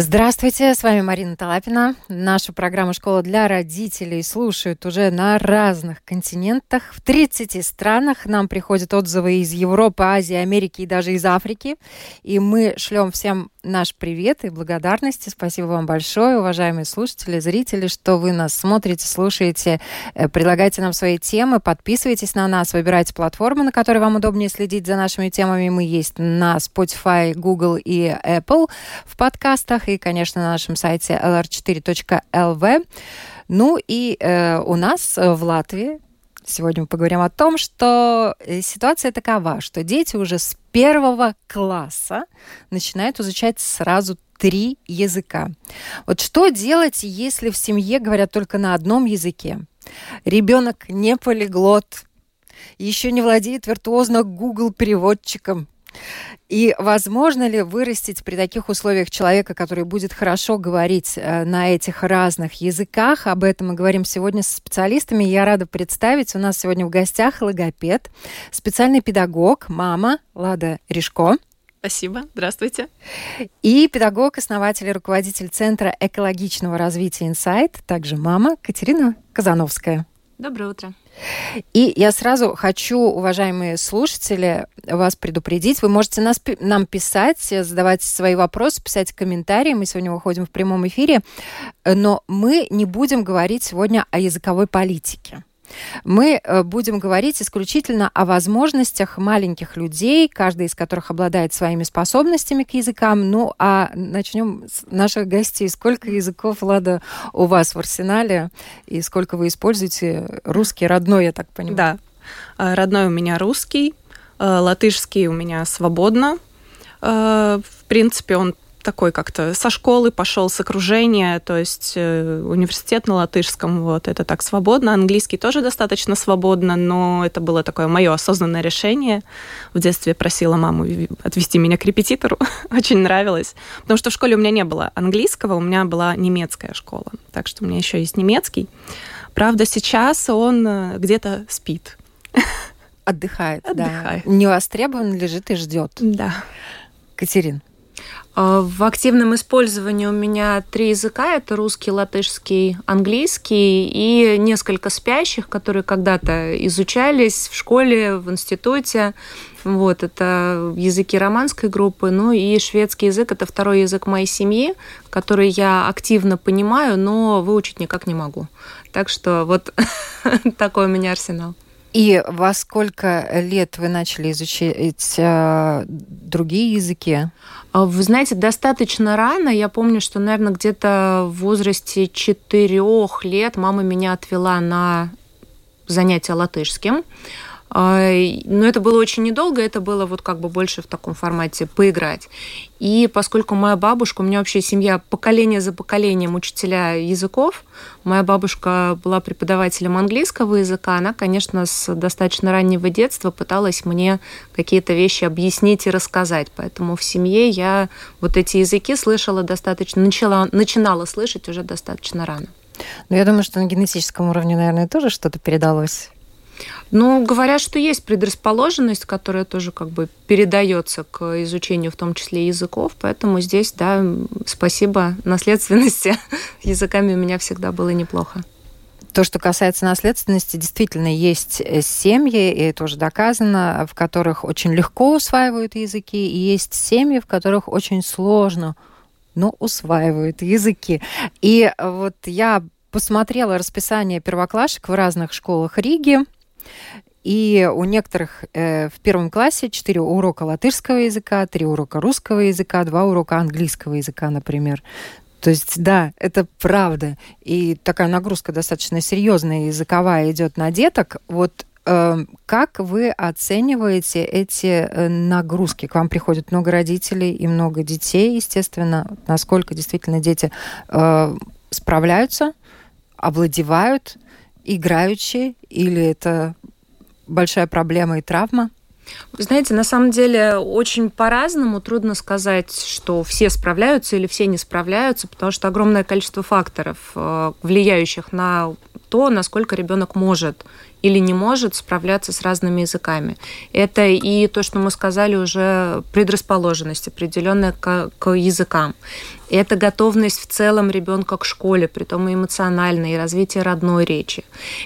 Здравствуйте, с вами Марина Талапина. Нашу программу «Школа для родителей» слушают уже на разных континентах. В 30 странах нам приходят отзывы из Европы, Азии, Америки и даже из Африки. И мы шлем всем наш привет и благодарности. Спасибо вам большое, уважаемые слушатели, зрители, что вы нас смотрите, слушаете, э, предлагайте нам свои темы, подписывайтесь на нас, выбирайте платформы, на которой вам удобнее следить за нашими темами. Мы есть на Spotify, Google и Apple в подкастах и, конечно, на нашем сайте lr4.lv. Ну и э, у нас в Латвии Сегодня мы поговорим о том, что э, ситуация такова, что дети уже с первого класса начинают изучать сразу три языка. Вот что делать, если в семье говорят только на одном языке? Ребенок не полиглот, еще не владеет виртуозно Google переводчиком, и возможно ли вырастить при таких условиях человека, который будет хорошо говорить э, на этих разных языках? Об этом мы говорим сегодня с специалистами. Я рада представить. У нас сегодня в гостях логопед, специальный педагог, мама Лада Ришко. Спасибо. Здравствуйте. И педагог, основатель и руководитель Центра экологичного развития «Инсайт», также мама Катерина Казановская. Доброе утро. И я сразу хочу, уважаемые слушатели, вас предупредить. Вы можете нас, нам писать, задавать свои вопросы, писать комментарии. Мы сегодня выходим в прямом эфире. Но мы не будем говорить сегодня о языковой политике. Мы э, будем говорить исключительно о возможностях маленьких людей, каждый из которых обладает своими способностями к языкам. Ну, а начнем с наших гостей. Сколько языков, Лада, у вас в арсенале? И сколько вы используете? Русский, родной, я так понимаю. Да. А, родной у меня русский, а, латышский у меня свободно. А, в принципе, он такой как-то со школы пошел, с окружения, то есть э, университет на латышском, вот, это так свободно. Английский тоже достаточно свободно, но это было такое мое осознанное решение. В детстве просила маму отвести меня к репетитору, очень нравилось. Потому что в школе у меня не было английского, у меня была немецкая школа, так что у меня еще есть немецкий. Правда, сейчас он э, где-то спит. Отдыхает, Отдыхает. да. Не востребован, лежит и ждет. Да. Катерин. А, в активном использовании у меня три языка. Это русский, латышский, английский и несколько спящих, которые когда-то изучались в школе, в институте. Вот, это языки романской группы. Ну и шведский язык – это второй язык моей семьи, который я активно понимаю, но выучить никак не могу. Так что вот такой у меня арсенал. И во сколько лет вы начали изучать э, другие языки? А, вы знаете, достаточно рано. Я помню, что, наверное, где-то в возрасте четырех лет мама меня отвела на занятия латышским. А, но это было очень недолго, это было вот как бы больше в таком формате поиграть. И поскольку моя бабушка, у меня вообще семья поколение за поколением учителя языков, моя бабушка была преподавателем английского языка, она, конечно, с достаточно раннего детства пыталась мне какие-то вещи объяснить и рассказать. Поэтому в семье я вот эти языки слышала достаточно, начала, начинала слышать уже достаточно рано. Но я думаю, что на генетическом уровне, наверное, тоже что-то передалось. Ну, говорят, что есть предрасположенность, которая тоже как бы передается к изучению в том числе языков, поэтому здесь, да, спасибо наследственности. Языками у меня всегда было неплохо. То, что касается наследственности, действительно есть э, семьи, и это уже доказано, в которых очень легко усваивают языки, и есть семьи, в которых очень сложно, но усваивают языки. И вот я посмотрела расписание первоклашек в разных школах Риги, и у некоторых э, в первом классе 4 урока латышского языка, 3 урока русского языка, 2 урока английского языка, например. То есть, да, это правда. И такая нагрузка достаточно серьезная языковая идет на деток. Вот э, как вы оцениваете эти э, нагрузки? К вам приходит много родителей и много детей, естественно. Насколько действительно дети э, справляются, овладевают играючи, или это большая проблема и травма? Знаете, на самом деле очень по-разному. Трудно сказать, что все справляются или все не справляются, потому что огромное количество факторов, э, влияющих на то, насколько ребенок может или не может справляться с разными языками. Это и то, что мы сказали уже, предрасположенность определенная к языкам. Это готовность в целом ребенка к школе, при том и эмоциональной, и развитие родной речи.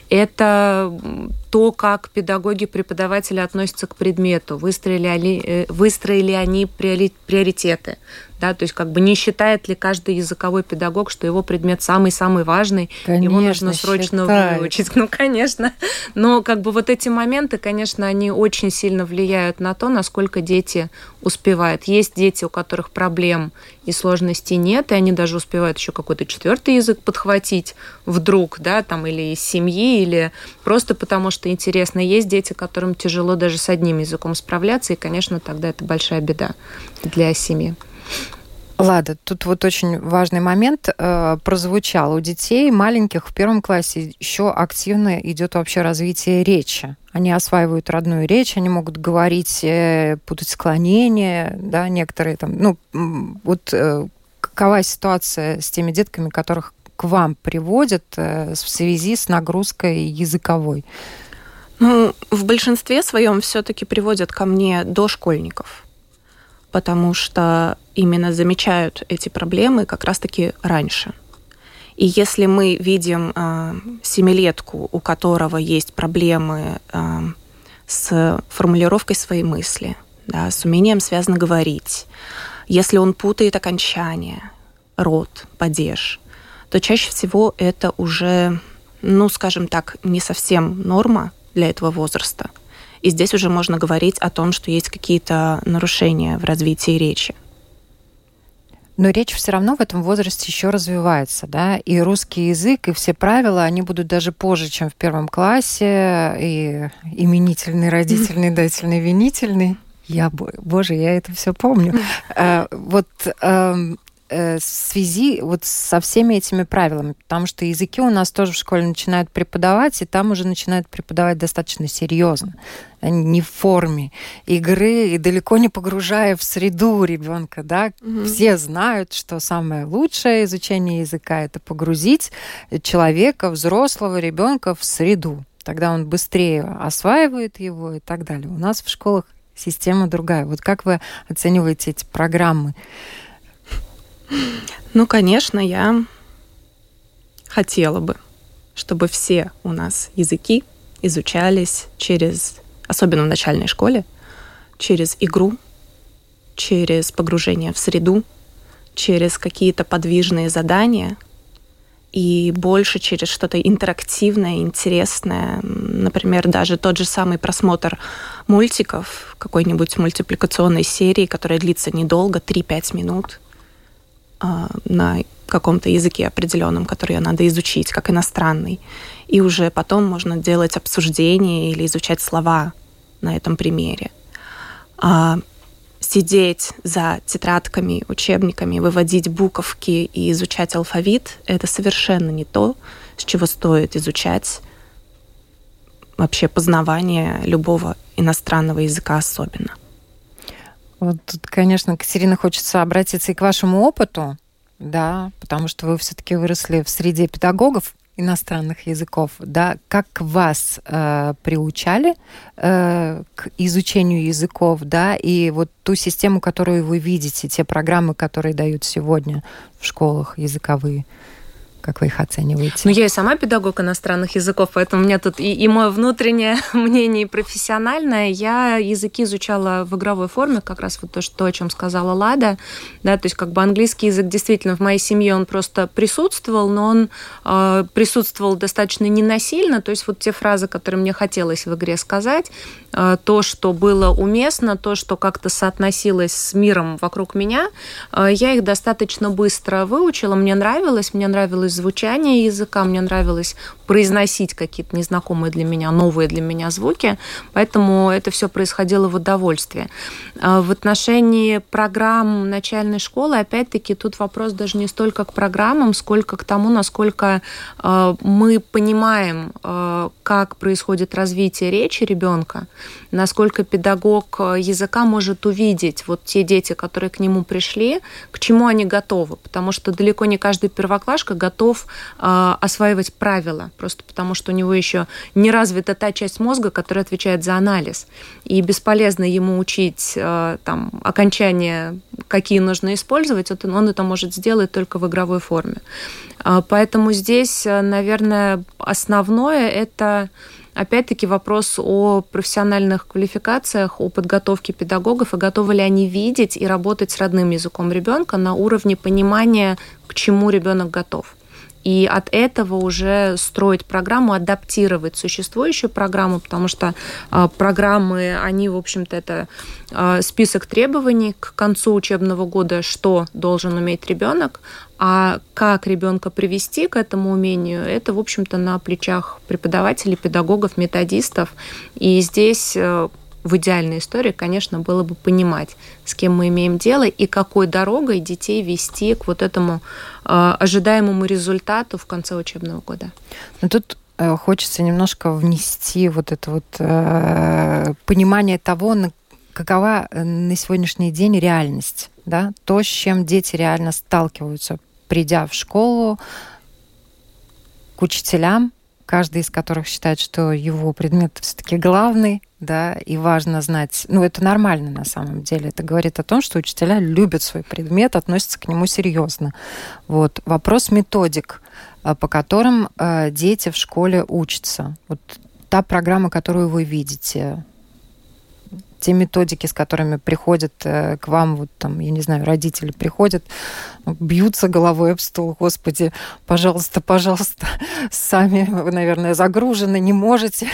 Это то, как педагоги, преподаватели относятся к предмету, выстроили, они, э, выстроили они приоритеты да, то есть как бы не считает ли каждый языковой педагог, что его предмет самый-самый важный, конечно, его нужно срочно считает. выучить. Ну, конечно. Но как бы вот эти моменты, конечно, они очень сильно влияют на то, насколько дети успевают. Есть дети, у которых проблем и сложностей нет, и они даже успевают еще какой-то четвертый язык подхватить вдруг, да, там или из семьи, или просто потому что интересно. Есть дети, которым тяжело даже с одним языком справляться, и, конечно, тогда это большая беда для семьи. Лада, тут вот очень важный момент э, прозвучал. У детей маленьких в первом классе еще активно идет вообще развитие речи. Они осваивают родную речь, они могут говорить, э, путать склонения, да, некоторые там. Ну, вот э, какова ситуация с теми детками, которых к вам приводят э, в связи с нагрузкой языковой? Ну, в большинстве своем все-таки приводят ко мне дошкольников потому что именно замечают эти проблемы как раз-таки раньше. И если мы видим э, семилетку, у которого есть проблемы э, с формулировкой своей мысли, да, с умением связно говорить, если он путает окончание, род, падеж, то чаще всего это уже, ну, скажем так, не совсем норма для этого возраста – и здесь уже можно говорить о том, что есть какие-то нарушения в развитии речи. Но речь все равно в этом возрасте еще развивается, да, и русский язык, и все правила, они будут даже позже, чем в первом классе, и именительный, родительный, дательный, винительный. Я, боже, я это все помню. А, вот эм, Э, в связи вот со всеми этими правилами, потому что языки у нас тоже в школе начинают преподавать, и там уже начинают преподавать достаточно серьезно, не в форме игры и далеко не погружая в среду ребенка, да. Угу. Все знают, что самое лучшее изучение языка это погрузить человека, взрослого ребенка в среду. Тогда он быстрее осваивает его и так далее. У нас в школах система другая. Вот как вы оцениваете эти программы? Ну, конечно, я хотела бы, чтобы все у нас языки изучались через, особенно в начальной школе, через игру, через погружение в среду, через какие-то подвижные задания и больше через что-то интерактивное, интересное. Например, даже тот же самый просмотр мультиков, какой-нибудь мультипликационной серии, которая длится недолго, 3-5 минут – а, на каком-то языке определенном, который надо изучить, как иностранный. И уже потом можно делать обсуждение или изучать слова на этом примере. Сидеть за тетрадками, учебниками, выводить буковки и изучать алфавит — это совершенно не то, с чего стоит изучать вообще познавание любого иностранного языка особенно. Вот тут, конечно, Катерина, хочется обратиться и к вашему опыту, да, потому что вы все-таки выросли в среде педагогов иностранных языков, да, как вас э, приучали э, к изучению языков, да, и вот ту систему, которую вы видите, те программы, которые дают сегодня в школах языковые. Как вы их оцениваете? Ну, я и сама педагог иностранных языков, поэтому у меня тут и, и мое внутреннее мнение, профессиональное. Я языки изучала в игровой форме, как раз вот то, что, о чем сказала Лада. Да, то есть как бы английский язык действительно в моей семье он просто присутствовал, но он э, присутствовал достаточно ненасильно. То есть вот те фразы, которые мне хотелось в игре сказать, э, то, что было уместно, то, что как-то соотносилось с миром вокруг меня, э, я их достаточно быстро выучила. Мне нравилось, мне нравилось нравилось звучание языка, мне нравилось произносить какие-то незнакомые для меня, новые для меня звуки, поэтому это все происходило в удовольствие. А в отношении программ начальной школы, опять-таки, тут вопрос даже не столько к программам, сколько к тому, насколько а, мы понимаем, а, как происходит развитие речи ребенка, насколько педагог языка может увидеть вот те дети, которые к нему пришли, к чему они готовы, потому что далеко не каждый первоклашка готов осваивать правила просто потому что у него еще не развита та часть мозга, которая отвечает за анализ. И бесполезно ему учить э, там, окончания, какие нужно использовать, он это может сделать только в игровой форме. А, поэтому здесь, э, наверное, основное это опять-таки вопрос о профессиональных квалификациях, о подготовке педагогов и готовы ли они видеть и работать с родным языком ребенка на уровне понимания, к чему ребенок готов и от этого уже строить программу, адаптировать существующую программу, потому что э, программы, они, в общем-то, это э, список требований к концу учебного года, что должен уметь ребенок, а как ребенка привести к этому умению, это, в общем-то, на плечах преподавателей, педагогов, методистов. И здесь э, в идеальной истории, конечно, было бы понимать, с кем мы имеем дело и какой дорогой детей вести к вот этому э, ожидаемому результату в конце учебного года. Но тут э, хочется немножко внести вот это вот э, понимание того, на, какова э, на сегодняшний день реальность, да, то, с чем дети реально сталкиваются, придя в школу, к учителям, каждый из которых считает, что его предмет все-таки главный, да, и важно знать, ну, это нормально на самом деле. Это говорит о том, что учителя любят свой предмет, относятся к нему серьезно. Вот. Вопрос методик, э, по которым э, дети в школе учатся. Вот та программа, которую вы видите, те методики, с которыми приходят э, к вам, вот там, я не знаю, родители приходят, бьются головой об стол, господи, пожалуйста, пожалуйста, сами, вы, наверное, загружены, не можете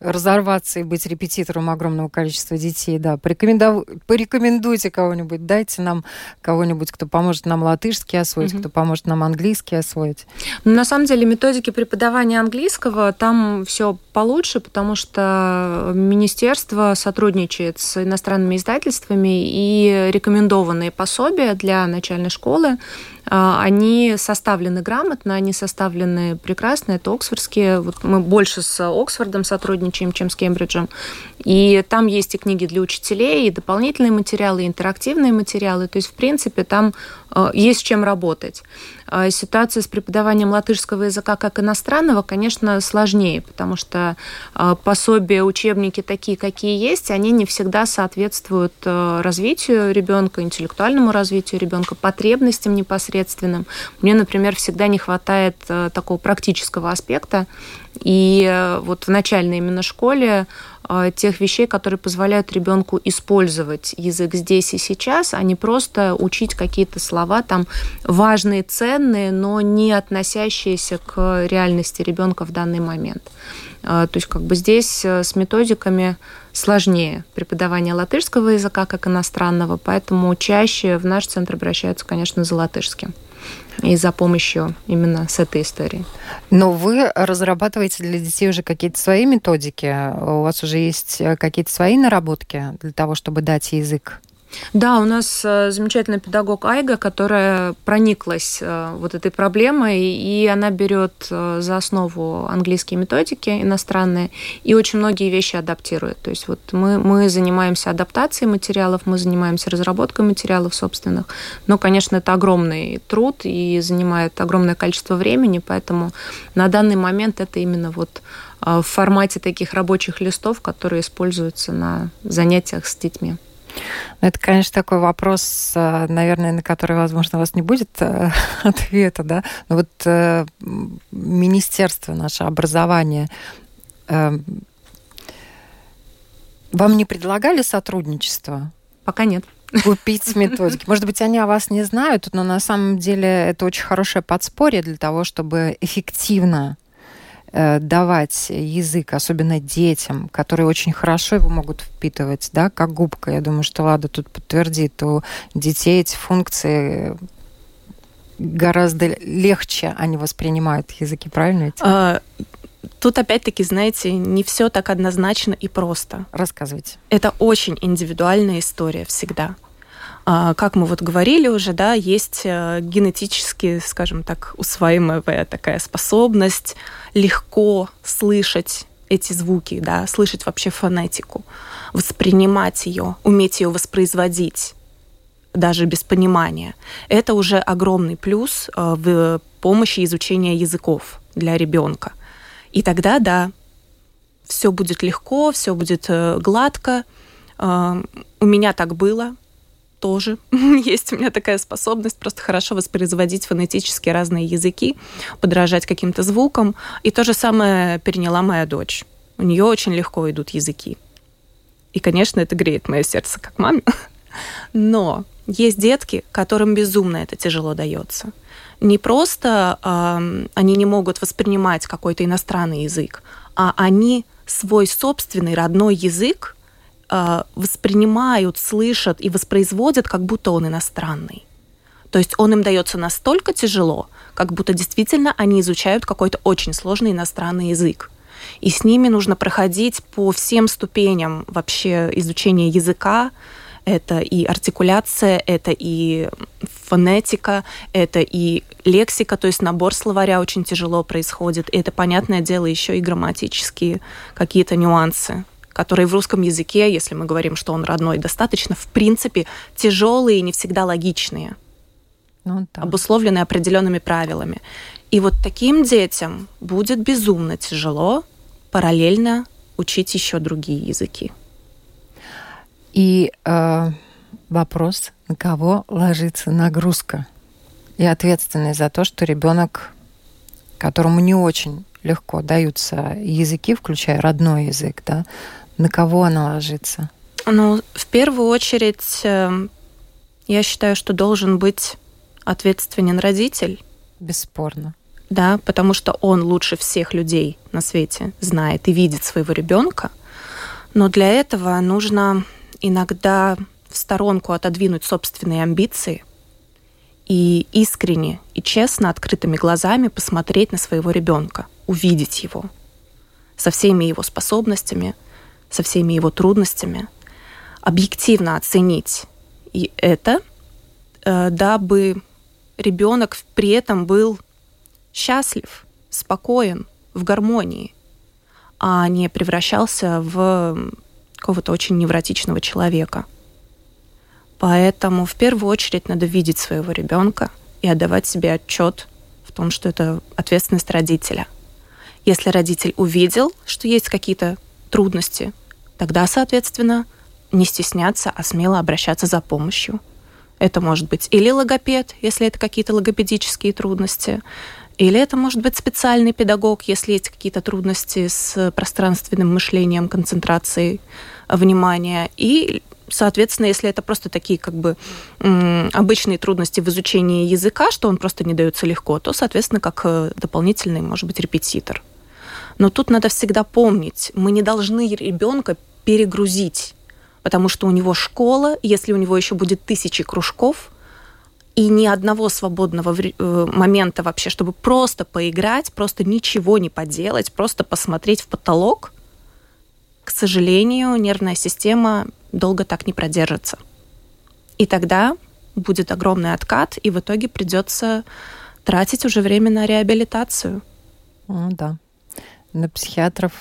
разорваться и быть репетитором огромного количества детей, да, порекоменду... порекомендуйте кого-нибудь, дайте нам кого-нибудь, кто поможет нам латышский освоить, mm-hmm. кто поможет нам английский освоить. Ну, на самом деле методики преподавания английского, там все получше, потому что министерство сотрудничает с иностранными издательствами и рекомендованные пособия для начальной школы они составлены грамотно, они составлены прекрасно, это оксфордские. Вот мы больше с Оксфордом сотрудничаем, чем с Кембриджем. И там есть и книги для учителей, и дополнительные материалы, и интерактивные материалы. То есть, в принципе, там э, есть с чем работать. А ситуация с преподаванием латышского языка как иностранного, конечно, сложнее, потому что э, пособия, учебники такие, какие есть, они не всегда соответствуют э, развитию ребенка, интеллектуальному развитию ребенка, потребностям непосредственным. Мне, например, всегда не хватает такого практического аспекта. И вот в начальной именно школе а, тех вещей, которые позволяют ребенку использовать язык здесь и сейчас, а не просто учить какие-то слова там важные, ценные, но не относящиеся к реальности ребенка в данный момент. То есть как бы здесь э, с методиками сложнее преподавание латышского языка как иностранного, поэтому чаще в наш центр обращаются, конечно, за латышским и за помощью именно с этой историей. Но вы разрабатываете для детей уже какие-то свои методики? У вас уже есть э, какие-то свои наработки для того, чтобы дать язык да, у нас э, замечательный педагог Айга, которая прониклась э, вот этой проблемой, и она берет э, за основу английские методики иностранные и очень многие вещи адаптирует. То есть вот мы, мы занимаемся адаптацией материалов, мы занимаемся разработкой материалов собственных, но, конечно, это огромный труд и занимает огромное количество времени, поэтому на данный момент это именно вот в формате таких рабочих листов, которые используются на занятиях с детьми. Ну, это, конечно, такой вопрос, э, наверное, на который, возможно, у вас не будет э, ответа, да. Но вот э, Министерство наше образование вам не предлагали сотрудничество? Пока нет купить методики. Может быть, они о вас не знают, но на самом деле это очень хорошее подспорье для того, чтобы эффективно давать язык, особенно детям, которые очень хорошо его могут впитывать, да, как губка. Я думаю, что Лада тут подтвердит, у детей эти функции гораздо легче они воспринимают языки, правильно ведь? А, тут опять-таки, знаете, не все так однозначно и просто. Рассказывайте. Это очень индивидуальная история всегда. А, как мы вот говорили уже, да, есть э, генетически, скажем так, усваиваемая такая способность легко слышать эти звуки, да, слышать вообще фонетику, воспринимать ее, уметь ее воспроизводить даже без понимания. Это уже огромный плюс э, в помощи изучения языков для ребенка. И тогда, да, все будет легко, все будет э, гладко. У меня так было, тоже есть у меня такая способность просто хорошо воспроизводить фонетически разные языки, подражать каким-то звукам. И то же самое переняла моя дочь. У нее очень легко идут языки. И, конечно, это греет мое сердце как маме. Но есть детки, которым безумно это тяжело дается. Не просто э, они не могут воспринимать какой-то иностранный язык, а они свой собственный родной язык воспринимают, слышат и воспроизводят, как будто он иностранный. То есть он им дается настолько тяжело, как будто действительно они изучают какой-то очень сложный иностранный язык. И с ними нужно проходить по всем ступеням вообще изучения языка. Это и артикуляция, это и фонетика, это и лексика, то есть набор словаря очень тяжело происходит. И это, понятное дело, еще и грамматические какие-то нюансы которые в русском языке, если мы говорим, что он родной, достаточно, в принципе, тяжелые и не всегда логичные, ну, да. обусловленные определенными правилами. И вот таким детям будет безумно тяжело параллельно учить еще другие языки. И э, вопрос, на кого ложится нагрузка и ответственность за то, что ребенок, которому не очень легко даются языки, включая родной язык, да, на кого она ложится? Ну, в первую очередь, эм, я считаю, что должен быть ответственен родитель. Бесспорно. Да, потому что он лучше всех людей на свете знает и видит своего ребенка. Но для этого нужно иногда в сторонку отодвинуть собственные амбиции и искренне и честно, открытыми глазами посмотреть на своего ребенка, увидеть его со всеми его способностями, со всеми его трудностями, объективно оценить и это, э, дабы ребенок при этом был счастлив, спокоен, в гармонии, а не превращался в какого-то очень невротичного человека. Поэтому в первую очередь надо видеть своего ребенка и отдавать себе отчет в том, что это ответственность родителя. Если родитель увидел, что есть какие-то трудности тогда, соответственно, не стесняться, а смело обращаться за помощью. Это может быть или логопед, если это какие-то логопедические трудности, или это может быть специальный педагог, если есть какие-то трудности с пространственным мышлением, концентрацией внимания. И, соответственно, если это просто такие как бы обычные трудности в изучении языка, что он просто не дается легко, то, соответственно, как э, дополнительный, может быть, репетитор. Но тут надо всегда помнить, мы не должны ребенка перегрузить, потому что у него школа, если у него еще будет тысячи кружков, и ни одного свободного э, момента вообще, чтобы просто поиграть, просто ничего не поделать, просто посмотреть в потолок, к сожалению, нервная система долго так не продержится. И тогда будет огромный откат, и в итоге придется тратить уже время на реабилитацию. Ну, да на психиатров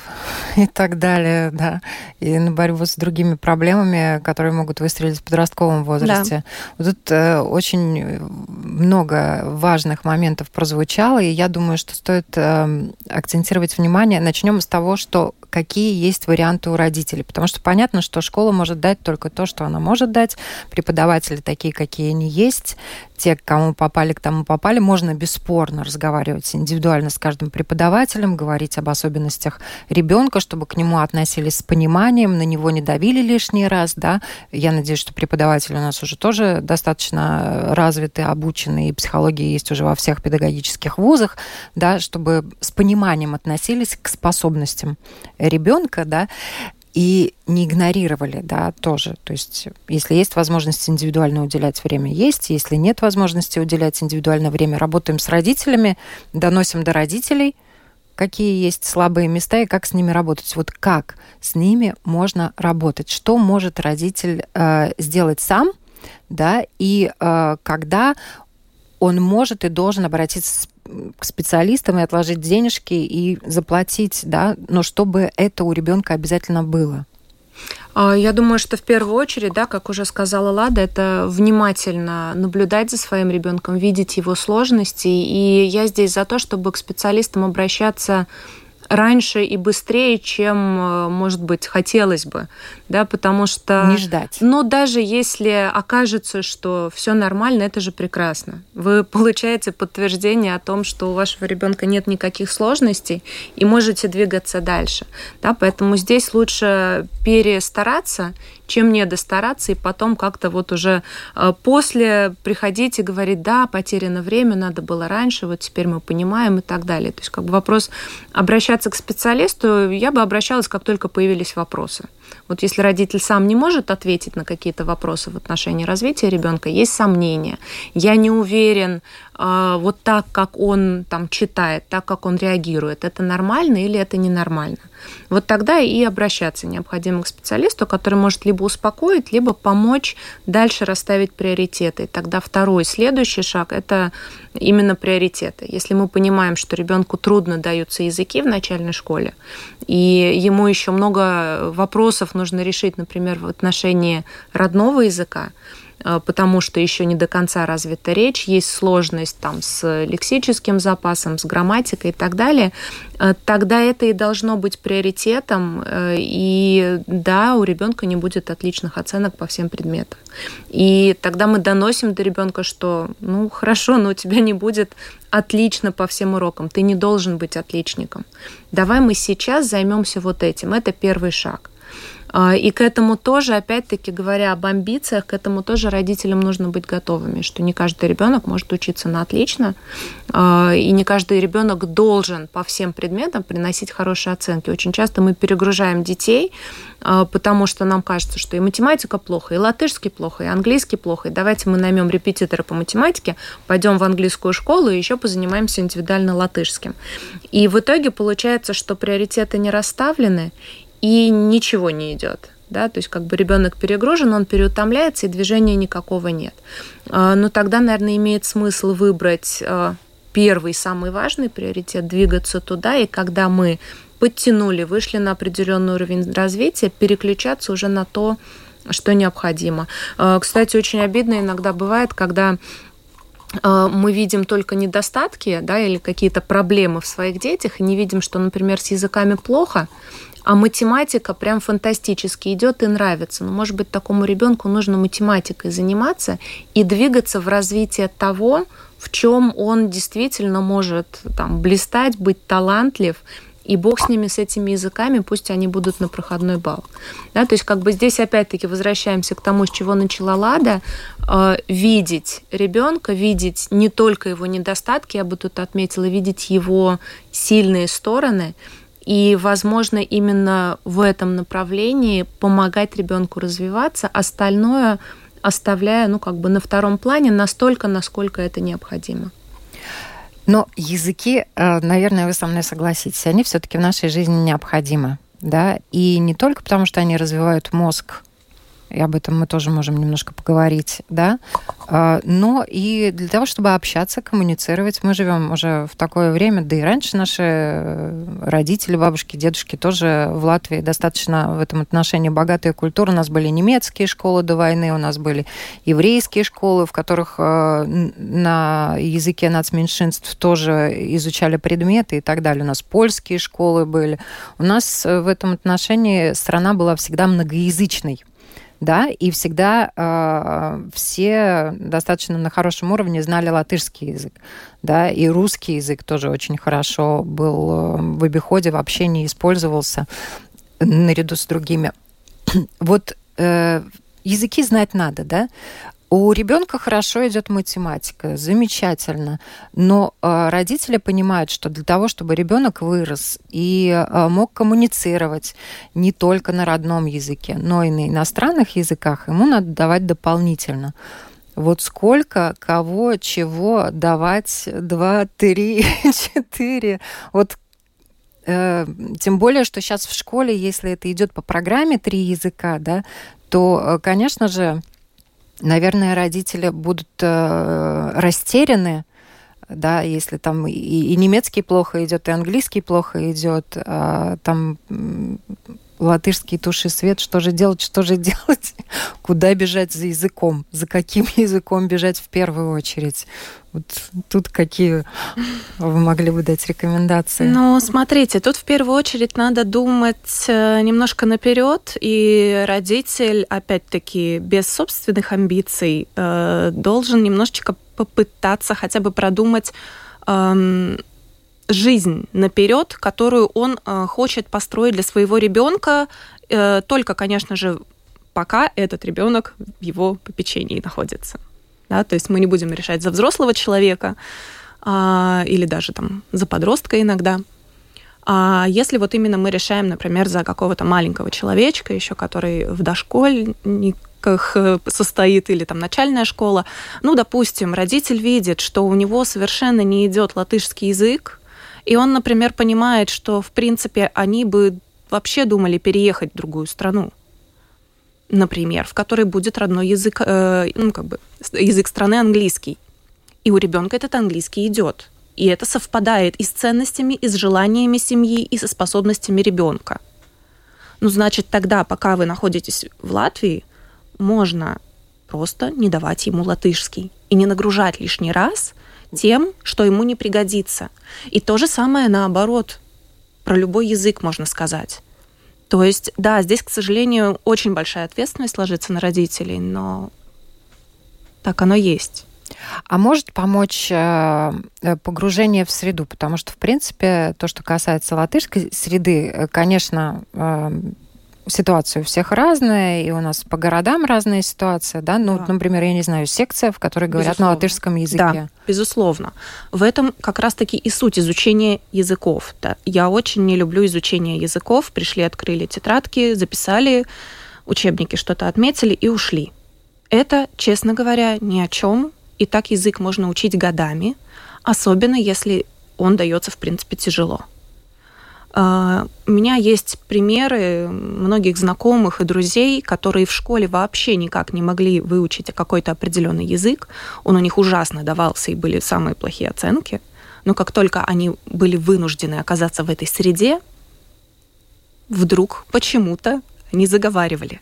и так далее, да, и на борьбу с другими проблемами, которые могут выстрелить в подростковом возрасте. Да. Тут э, очень много важных моментов прозвучало, и я думаю, что стоит э, акцентировать внимание. Начнем с того, что какие есть варианты у родителей. Потому что понятно, что школа может дать только то, что она может дать. Преподаватели такие, какие они есть. Те, к кому попали, к тому попали. Можно бесспорно разговаривать индивидуально с каждым преподавателем, говорить об особенностях ребенка, чтобы к нему относились с пониманием, на него не давили лишний раз. Да? Я надеюсь, что преподаватели у нас уже тоже достаточно развиты, обучены, и психология есть уже во всех педагогических вузах, да, чтобы с пониманием относились к способностям ребенка, да, и не игнорировали, да, тоже. То есть, если есть возможность индивидуально уделять время, есть. Если нет возможности уделять индивидуальное время, работаем с родителями, доносим до родителей, какие есть слабые места и как с ними работать. Вот как с ними можно работать? Что может родитель э, сделать сам, да, и э, когда он может и должен обратиться к специалистам и отложить денежки и заплатить, да, но чтобы это у ребенка обязательно было. А, я думаю, что в первую очередь, да, как уже сказала Лада, это внимательно наблюдать за своим ребенком, видеть его сложности. И я здесь за то, чтобы к специалистам обращаться раньше и быстрее, чем, э, может быть, хотелось бы, да, потому что... Не ждать. Но даже если окажется, что все нормально, это же прекрасно. Вы получаете подтверждение о том, что у вашего ребенка нет никаких сложностей и можете двигаться дальше, да, поэтому здесь лучше перестараться, чем не достараться и потом как-то вот уже э, после приходить и говорить, да, потеряно время, надо было раньше, вот теперь мы понимаем и так далее. То есть как бы вопрос обращаться к специалисту, я бы обращалась, как только появились вопросы. Вот если родитель сам не может ответить на какие-то вопросы в отношении развития ребенка, есть сомнения. Я не уверен, э, вот так, как он там читает, так, как он реагирует, это нормально или это ненормально. Вот тогда и обращаться необходимо к специалисту, который может либо успокоить, либо помочь дальше расставить приоритеты. Тогда второй, следующий шаг – это именно приоритеты. Если мы понимаем, что ребенку трудно даются языки в начальной школе, и ему еще много вопросов нужно решить, например, в отношении родного языка, потому что еще не до конца развита речь, есть сложность там с лексическим запасом, с грамматикой и так далее, э, тогда это и должно быть приоритетом, э, и да, у ребенка не будет отличных оценок по всем предметам. И тогда мы доносим до ребенка, что, ну, хорошо, но у тебя не будет отлично по всем урокам, ты не должен быть отличником. Давай мы сейчас займемся вот этим. Это первый шаг. А, и к этому тоже, опять-таки, говоря об амбициях, к этому тоже родителям нужно быть готовыми, что не каждый ребенок может учиться на отлично, а, и не каждый ребенок должен по всем предметам приносить хорошие оценки. Очень часто мы перегружаем детей, а, потому что нам кажется, что и математика плохо, и латышский плохо, и английский плохо, и давайте мы наймем репетитора по математике, пойдем в английскую школу и еще позанимаемся индивидуально латышским. И в итоге получается, что приоритеты не расставлены, и ничего не идет. Да, то есть как бы ребенок перегружен, он переутомляется, и движения никакого нет. А, но тогда, наверное, имеет смысл выбрать а, первый, самый важный приоритет, двигаться туда, и когда мы подтянули, вышли на определенный уровень развития, переключаться уже на то, что необходимо. А, кстати, очень обидно иногда бывает, когда мы видим только недостатки да, или какие-то проблемы в своих детях и не видим, что, например, с языками плохо, а математика прям фантастически идет и нравится. Но, может быть, такому ребенку нужно математикой заниматься и двигаться в развитие того, в чем он действительно может там, блистать, быть талантлив, и бог с ними, с этими языками, пусть они будут на проходной балл. Да, то есть как бы здесь опять-таки возвращаемся к тому, с чего начала Лада, э, видеть ребенка, видеть не только его недостатки, я бы тут отметила, видеть его сильные стороны – и, возможно, именно в этом направлении помогать ребенку развиваться, остальное оставляя, ну, как бы на втором плане настолько, насколько это необходимо. Но языки, э, наверное, вы со мной согласитесь, они все-таки в нашей жизни необходимы. Да? И не только потому, что они развивают мозг и об этом мы тоже можем немножко поговорить, да, а, но и для того, чтобы общаться, коммуницировать. Мы живем уже в такое время, да и раньше наши э, родители, бабушки, дедушки тоже в Латвии достаточно в этом отношении богатая культура. У нас были немецкие школы до войны, у нас были еврейские школы, в которых э, на языке нацменьшинств тоже изучали предметы и так далее. У нас польские школы были. У нас э, в этом отношении страна была всегда многоязычной да, и всегда э, все достаточно на хорошем уровне знали латышский язык, да, и русский язык тоже очень хорошо был э, в обиходе, в общении использовался наряду с другими. вот э, языки знать надо, да, У ребенка хорошо идет математика, замечательно, но э, родители понимают, что для того, чтобы ребенок вырос и э, мог коммуницировать не только на родном языке, но и на иностранных языках, ему надо давать дополнительно. Вот сколько, кого, чего давать, два, три, четыре. Вот э, тем более, что сейчас в школе, если это идет по программе три языка, да, то, э, конечно же, наверное, родители будут э, растеряны, да, если там и, и немецкий плохо идет, и английский плохо идет, а там латышский туши свет, что же делать, что же делать, куда бежать за языком, за каким языком бежать в первую очередь. Вот тут какие вы могли бы дать рекомендации? Ну, смотрите, тут в первую очередь надо думать э, немножко наперед, и родитель, опять-таки, без собственных амбиций, э, должен немножечко попытаться хотя бы продумать эм, жизнь наперед, которую он э, хочет построить для своего ребенка, э, только, конечно же, пока этот ребенок в его попечении находится. Да? То есть мы не будем решать за взрослого человека а, или даже там за подростка иногда. А если вот именно мы решаем, например, за какого-то маленького человечка, еще который в дошкольниках э, состоит или там начальная школа, ну, допустим, родитель видит, что у него совершенно не идет латышский язык, и он, например, понимает, что, в принципе, они бы вообще думали переехать в другую страну, например, в которой будет родной язык, э, ну, как бы, язык страны английский. И у ребенка этот английский идет. И это совпадает и с ценностями, и с желаниями семьи, и со способностями ребенка. Ну, значит, тогда, пока вы находитесь в Латвии, можно просто не давать ему латышский и не нагружать лишний раз тем, что ему не пригодится. И то же самое наоборот. Про любой язык можно сказать. То есть, да, здесь, к сожалению, очень большая ответственность ложится на родителей, но так оно есть. А может помочь э, э, погружение в среду? Потому что, в принципе, то, что касается латышской среды, э, конечно, ситуация у всех разная, и у нас по городам разная ситуация, да? Ну, да. например, я не знаю, секция, в которой говорят безусловно. на латышском языке. Да, безусловно. В этом как раз-таки и суть изучения языков. Да. Я очень не люблю изучение языков. Пришли, открыли тетрадки, записали учебники, что-то отметили и ушли. Это, честно говоря, ни о чем. И так язык можно учить годами, особенно если он дается, в принципе, тяжело. А, у меня есть примеры многих знакомых и друзей, которые в школе вообще никак не могли выучить какой-то определенный язык. Он у них ужасно давался и были самые плохие оценки. Но как только они были вынуждены оказаться в этой среде, вдруг почему-то не заговаривали.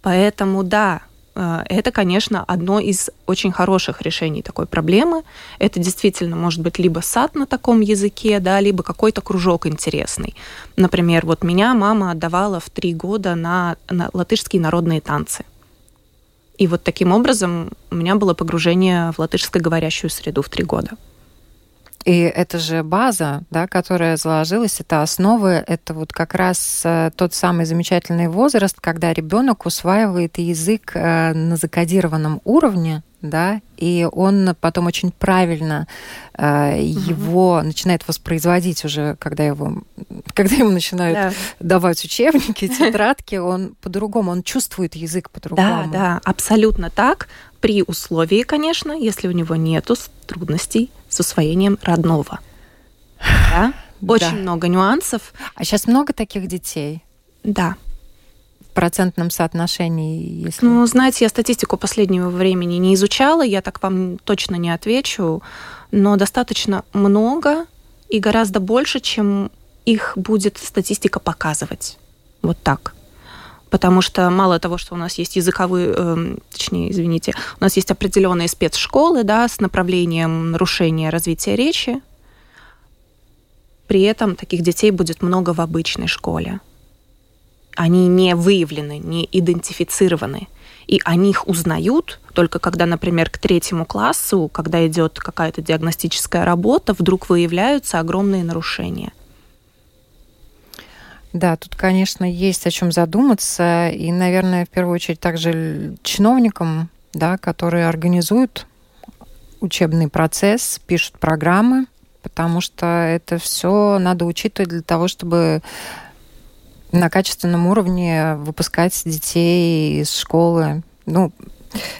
Поэтому да, это, конечно, одно из очень хороших решений такой проблемы. Это действительно может быть либо сад на таком языке, да, либо какой-то кружок интересный. Например, вот меня мама отдавала в три года на, на латышские народные танцы. И вот таким образом у меня было погружение в латышскоговорящую среду в три года. И это же база, да, которая заложилась, это основы, это вот как раз э, тот самый замечательный возраст, когда ребенок усваивает язык э, на закодированном уровне, да, и он потом очень правильно э, его начинает воспроизводить уже, когда его, когда ему начинают да. давать учебники, тетрадки, он по-другому, он чувствует язык по-другому. Да, да, абсолютно так, при условии, конечно, если у него нету трудностей с усвоением родного. Да? Очень да. много нюансов. А сейчас много таких детей? Да. Процентном соотношении, если... Ну, знаете, я статистику последнего времени не изучала, я так вам точно не отвечу, но достаточно много и гораздо больше, чем их будет статистика показывать. Вот так потому что мало того, что у нас есть языковые, э, точнее, извините, у нас есть определенные спецшколы, да, с направлением нарушения развития речи, при этом таких детей будет много в обычной школе. Они не выявлены, не идентифицированы. И о них узнают только когда, например, к третьему классу, когда идет какая-то диагностическая работа, вдруг выявляются огромные нарушения – да, тут, конечно, есть о чем задуматься. И, наверное, в первую очередь также чиновникам да, которые организуют учебный процесс, пишут программы, потому что это все надо учитывать для того, чтобы на качественном уровне выпускать детей из школы. Ну,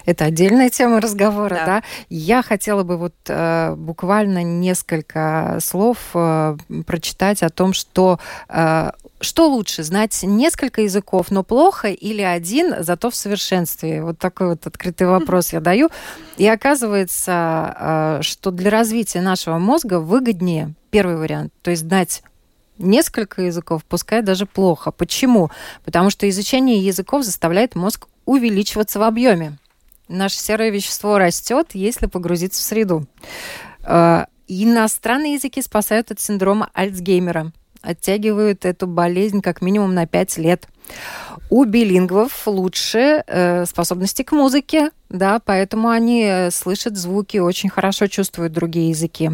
это отдельная тема разговора, да. да? Я хотела бы вот э, буквально несколько слов э, прочитать о том, что э, что лучше, знать несколько языков, но плохо, или один, зато в совершенстве? Вот такой вот открытый вопрос я даю. И оказывается, э, что для развития нашего мозга выгоднее первый вариант, то есть знать несколько языков, пускай даже плохо. Почему? Потому что изучение языков заставляет мозг увеличиваться в объеме. Наше серое вещество растет, если погрузиться в среду. Э, иностранные языки спасают от синдрома Альцгеймера – оттягивают эту болезнь как минимум на 5 лет. У билингвов лучше э, способности к музыке, да, поэтому они э, слышат звуки, очень хорошо чувствуют другие языки.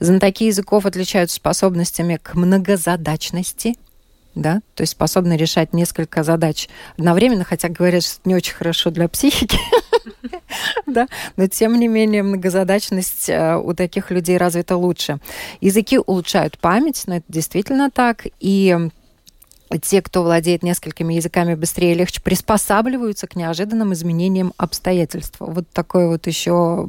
Знатоки языков отличаются способностями к многозадачности, да, то есть способны решать несколько задач одновременно, хотя говорят, что это не очень хорошо для психики, да, но тем не менее многозадачность э, у таких людей развита лучше. Языки улучшают память, но это действительно так, и те, кто владеет несколькими языками быстрее и легче, приспосабливаются к неожиданным изменениям обстоятельств. Вот такое вот еще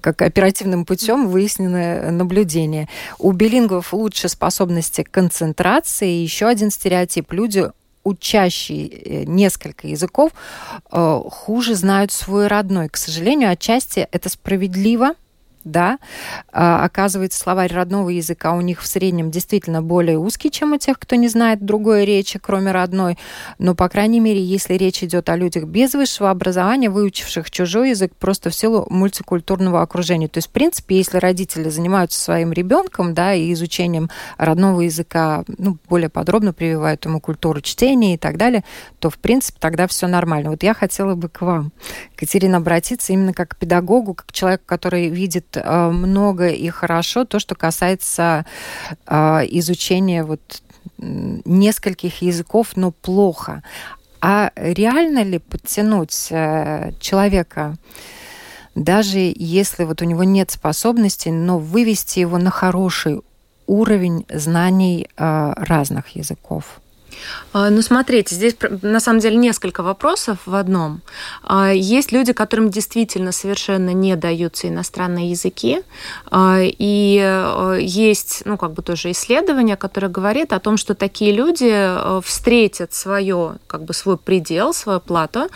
как оперативным путем выясненное наблюдение. У билингвов лучше способности к концентрации. Еще один стереотип. Люди учащие э, несколько языков э, хуже знают свой родной. К сожалению, отчасти это справедливо, да, а, оказывается, словарь родного языка у них в среднем действительно более узкий, чем у тех, кто не знает другой речи, кроме родной. Но, по крайней мере, если речь идет о людях без высшего образования, выучивших чужой язык просто в силу мультикультурного окружения. То есть, в принципе, если родители занимаются своим ребенком, да, и изучением родного языка, ну, более подробно прививают ему культуру чтения и так далее, то, в принципе, тогда все нормально. Вот я хотела бы к вам, Катерина, обратиться именно как к педагогу, как к человеку, который видит Э, много и хорошо то, что касается э, изучения вот нескольких языков, но плохо. А реально ли подтянуть э, человека, даже если вот у него нет способностей, но вывести его на хороший уровень знаний разных языков? А, ну, смотрите, здесь на самом деле несколько вопросов в одном. А, есть люди, которым действительно совершенно не даются иностранные языки, а, и э, есть, ну, как бы тоже исследование, которое говорит о том, что такие люди э, встретят свое, как бы свой предел, свою плату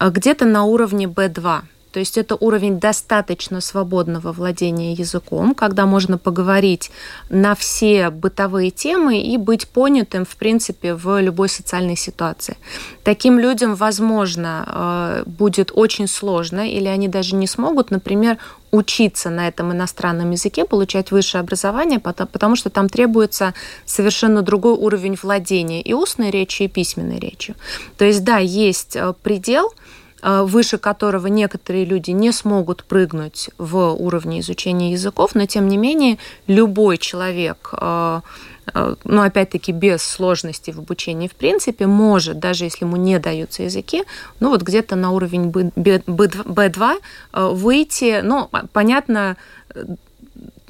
где-то на уровне B2. То есть это уровень достаточно свободного владения языком, когда можно поговорить на все бытовые темы и быть понятым, в принципе, в любой социальной ситуации. Таким людям, возможно, э, будет очень сложно, или они даже не смогут, например, учиться на этом иностранном языке, получать высшее образование, потому что там требуется совершенно другой уровень владения и устной речью, и письменной речью. То есть, да, есть э, предел, выше которого некоторые люди не смогут прыгнуть в уровне изучения языков, но тем не менее любой человек э, э, но опять-таки без сложностей в обучении в принципе, может, даже если ему не даются языки, ну вот где-то на уровень B2 выйти, ну, понятно,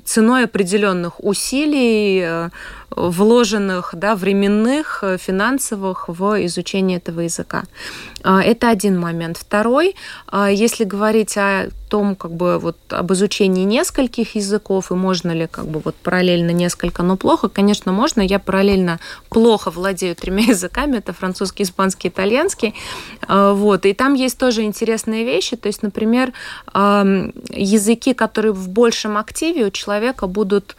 ценой определенных усилий, вложенных да, временных, э, финансовых в изучение этого языка. А, это один момент. Второй, а, если говорить о том, как бы вот об изучении нескольких языков и можно ли как бы вот параллельно несколько, но плохо, конечно, можно. Я параллельно плохо владею тремя языками, это французский, испанский, итальянский, а, вот. И там есть тоже интересные вещи, то есть, например, языки, которые в большем активе у человека будут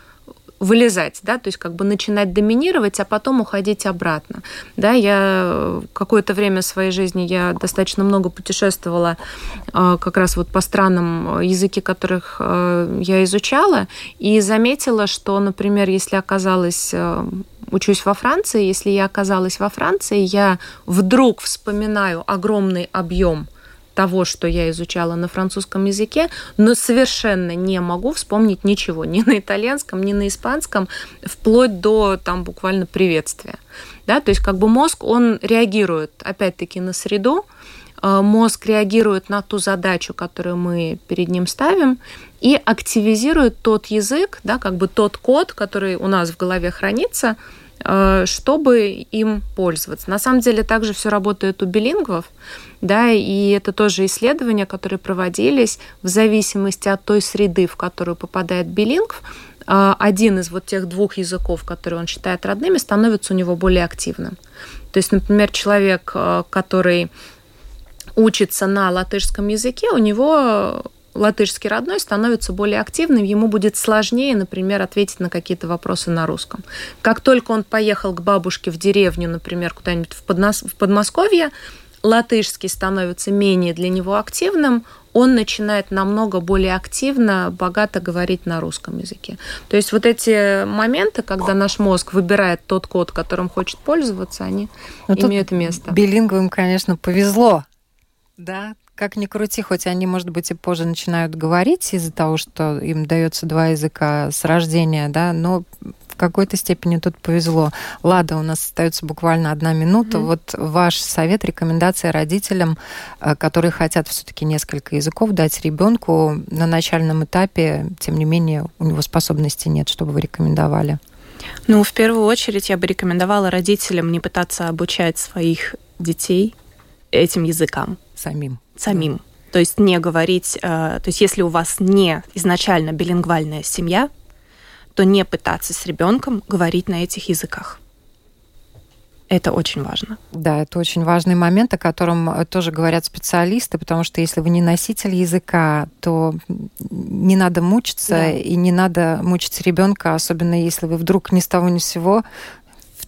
вылезать, да, то есть как бы начинать доминировать, а потом уходить обратно. Да, я какое-то время своей жизни я достаточно много путешествовала э, как раз вот по странам, э, языки которых э, я изучала, и заметила, что, например, если оказалась учусь во Франции, если я оказалась во Франции, я вдруг вспоминаю огромный объем того, что я изучала на французском языке, но совершенно не могу вспомнить ничего ни на итальянском, ни на испанском, вплоть до там буквально приветствия. Да, то есть как бы мозг, он реагирует опять-таки на среду, э, мозг реагирует на ту задачу, которую мы перед ним ставим, и активизирует тот язык, да, как бы тот код, который у нас в голове хранится, чтобы им пользоваться. На самом деле также все работает у билингвов, да, и это тоже исследования, которые проводились в зависимости от той среды, в которую попадает билингв, э, один из вот тех двух языков, которые он считает родными, становится у него более активным. То есть, например, человек, э, который учится на латышском языке, у него латышский родной становится более активным, ему будет сложнее, например, ответить на какие-то вопросы на русском. Как только он поехал к бабушке в деревню, например, куда-нибудь в, Поднос... в Подмосковье, латышский становится менее для него активным, он начинает намного более активно, богато говорить на русском языке. То есть вот эти моменты, когда наш мозг выбирает тот код, которым хочет пользоваться, они Но ну, имеют место. Билинговым, конечно, повезло. Да, как ни крути, хоть они, может быть, и позже начинают говорить из-за того, что им дается два языка с рождения, да, но в какой-то степени тут повезло. Лада, у нас остается буквально одна минута. Mm-hmm. Вот ваш совет, рекомендация родителям, э, которые хотят все-таки несколько языков дать ребенку на начальном этапе, тем не менее, у него способностей нет, чтобы вы рекомендовали. Ну, в первую очередь я бы рекомендовала родителям не пытаться обучать своих детей этим языкам. Самим самим. То есть не говорить, э, то есть если у вас не изначально билингвальная семья, то не пытаться с ребенком говорить на этих языках. Это очень важно. Да, это очень важный момент, о котором э, тоже говорят специалисты, потому что если вы не носитель языка, то не надо мучиться да. и не надо мучить ребенка, особенно если вы вдруг ни с того ни с сего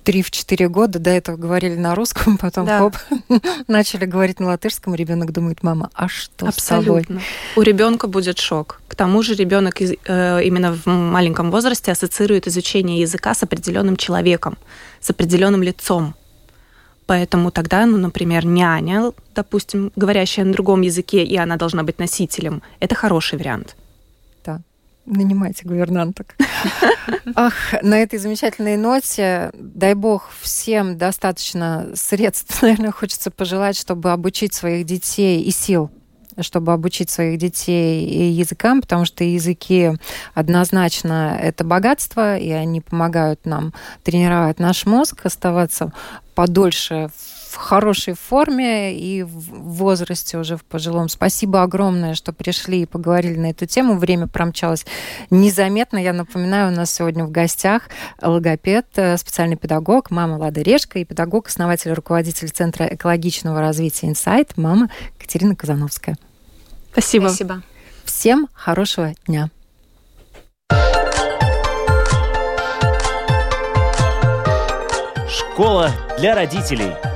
3-4 года до этого говорили на русском, потом да. хоп, начали говорить на латышском, ребенок думает, мама, а что Абсолютно. с тобой? У ребенка будет шок. К тому же ребенок э, именно в маленьком возрасте ассоциирует изучение языка с определенным человеком, с определенным лицом. Поэтому тогда, ну, например, няня, допустим, говорящая на другом языке, и она должна быть носителем, это хороший вариант нанимайте гувернанток. Ах, на этой замечательной ноте, дай бог всем достаточно средств, наверное, хочется пожелать, чтобы обучить своих детей и сил чтобы обучить своих детей языкам, потому что языки однозначно это богатство, и они помогают нам тренировать наш мозг, оставаться подольше хорошей форме и в возрасте уже в пожилом. Спасибо огромное, что пришли и поговорили на эту тему. Время промчалось незаметно. Я напоминаю, у нас сегодня в гостях логопед, э, специальный педагог, мама Лада Решка и педагог, основатель, руководитель Центра экологичного развития «Инсайт», мама Катерина Казановская. Спасибо. Спасибо. Всем хорошего дня. Школа для родителей.